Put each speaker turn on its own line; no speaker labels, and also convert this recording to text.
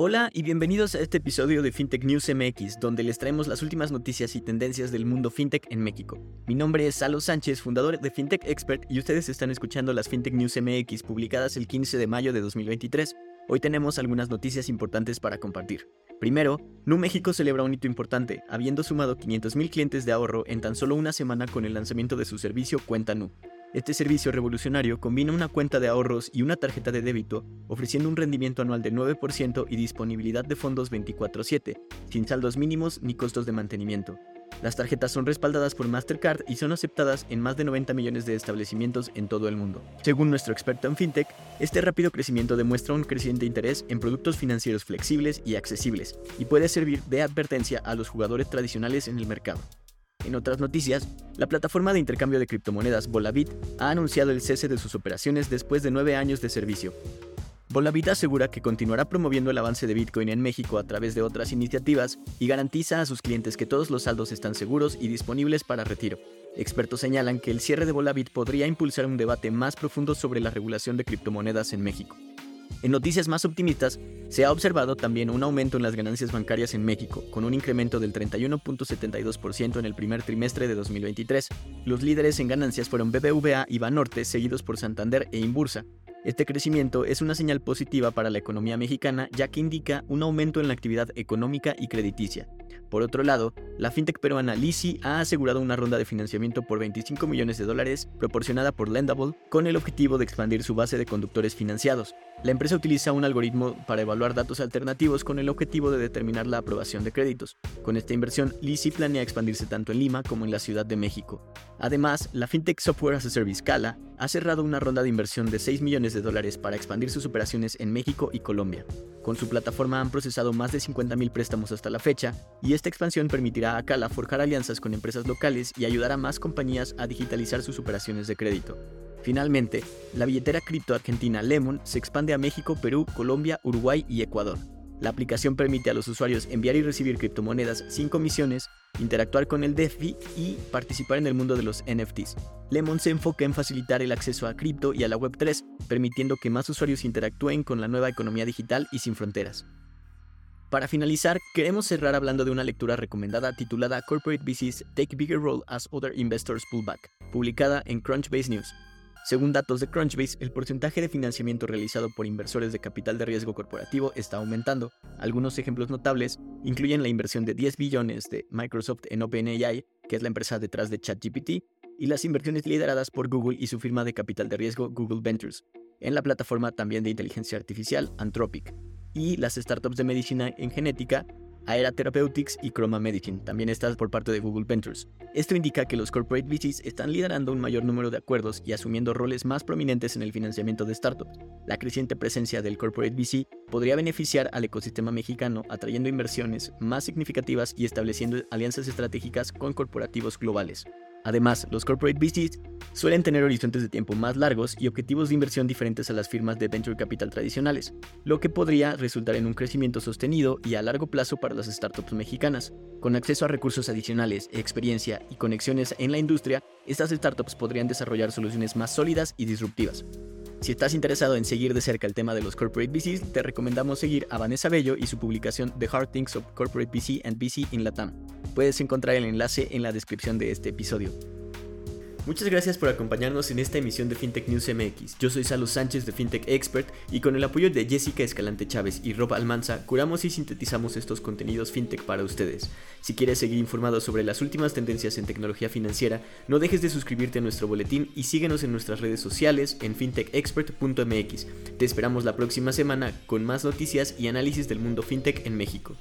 Hola y bienvenidos a este episodio de FinTech News MX, donde les traemos las últimas noticias y tendencias del mundo FinTech en México. Mi nombre es Salo Sánchez, fundador de FinTech Expert, y ustedes están escuchando las FinTech News MX publicadas el 15 de mayo de 2023. Hoy tenemos algunas noticias importantes para compartir. Primero, Nu México celebra un hito importante, habiendo sumado 500.000 clientes de ahorro en tan solo una semana con el lanzamiento de su servicio Cuenta Nu. Este servicio revolucionario combina una cuenta de ahorros y una tarjeta de débito, ofreciendo un rendimiento anual de 9% y disponibilidad de fondos 24/7, sin saldos mínimos ni costos de mantenimiento. Las tarjetas son respaldadas por Mastercard y son aceptadas en más de 90 millones de establecimientos en todo el mundo. Según nuestro experto en fintech, este rápido crecimiento demuestra un creciente interés en productos financieros flexibles y accesibles, y puede servir de advertencia a los jugadores tradicionales en el mercado. En otras noticias, la plataforma de intercambio de criptomonedas Volavit ha anunciado el cese de sus operaciones después de nueve años de servicio. Volavit asegura que continuará promoviendo el avance de Bitcoin en México a través de otras iniciativas y garantiza a sus clientes que todos los saldos están seguros y disponibles para retiro. Expertos señalan que el cierre de Volavit podría impulsar un debate más profundo sobre la regulación de criptomonedas en México. En noticias más optimistas, se ha observado también un aumento en las ganancias bancarias en México, con un incremento del 31.72% en el primer trimestre de 2023. Los líderes en ganancias fueron BBVA y Banorte, seguidos por Santander e Imbursa. Este crecimiento es una señal positiva para la economía mexicana ya que indica un aumento en la actividad económica y crediticia. Por otro lado, la fintech peruana Lisi ha asegurado una ronda de financiamiento por 25 millones de dólares proporcionada por Lendable con el objetivo de expandir su base de conductores financiados. La empresa utiliza un algoritmo para evaluar datos alternativos con el objetivo de determinar la aprobación de créditos. Con esta inversión, Lisi planea expandirse tanto en Lima como en la Ciudad de México. Además, la fintech Software as a Service Scala ha cerrado una ronda de inversión de 6 millones de dólares para expandir sus operaciones en México y Colombia. Con su plataforma han procesado más de 50.000 préstamos hasta la fecha, y esta expansión permitirá a Cala forjar alianzas con empresas locales y ayudar a más compañías a digitalizar sus operaciones de crédito. Finalmente, la billetera cripto argentina Lemon se expande a México, Perú, Colombia, Uruguay y Ecuador. La aplicación permite a los usuarios enviar y recibir criptomonedas sin comisiones, interactuar con el DeFi y participar en el mundo de los NFTs. Lemon se enfoca en facilitar el acceso a cripto y a la Web3, permitiendo que más usuarios interactúen con la nueva economía digital y sin fronteras. Para finalizar, queremos cerrar hablando de una lectura recomendada titulada Corporate VCs Take Bigger Role as Other Investors Pull Back, publicada en Crunchbase News. Según datos de Crunchbase, el porcentaje de financiamiento realizado por inversores de capital de riesgo corporativo está aumentando. Algunos ejemplos notables incluyen la inversión de 10 billones de Microsoft en OpenAI, que es la empresa detrás de ChatGPT, y las inversiones lideradas por Google y su firma de capital de riesgo Google Ventures, en la plataforma también de inteligencia artificial Anthropic, y las startups de medicina en genética Aera Therapeutics y Chroma Medicine, también está por parte de Google Ventures. Esto indica que los corporate VCs están liderando un mayor número de acuerdos y asumiendo roles más prominentes en el financiamiento de startups. La creciente presencia del corporate VC podría beneficiar al ecosistema mexicano atrayendo inversiones más significativas y estableciendo alianzas estratégicas con corporativos globales. Además, los corporate VCs suelen tener horizontes de tiempo más largos y objetivos de inversión diferentes a las firmas de venture capital tradicionales, lo que podría resultar en un crecimiento sostenido y a largo plazo para las startups mexicanas. Con acceso a recursos adicionales, experiencia y conexiones en la industria, estas startups podrían desarrollar soluciones más sólidas y disruptivas. Si estás interesado en seguir de cerca el tema de los corporate VCs, te recomendamos seguir a Vanessa Bello y su publicación The Hard Things of Corporate VC and VC in Latam. Puedes encontrar el enlace en la descripción de este episodio. Muchas gracias por acompañarnos en esta emisión de FinTech News MX. Yo soy Salo Sánchez de FinTech Expert y con el apoyo de Jessica Escalante Chávez y Rob Almanza curamos y sintetizamos estos contenidos FinTech para ustedes. Si quieres seguir informado sobre las últimas tendencias en tecnología financiera, no dejes de suscribirte a nuestro boletín y síguenos en nuestras redes sociales en fintechexpert.mx. Te esperamos la próxima semana con más noticias y análisis del mundo FinTech en México.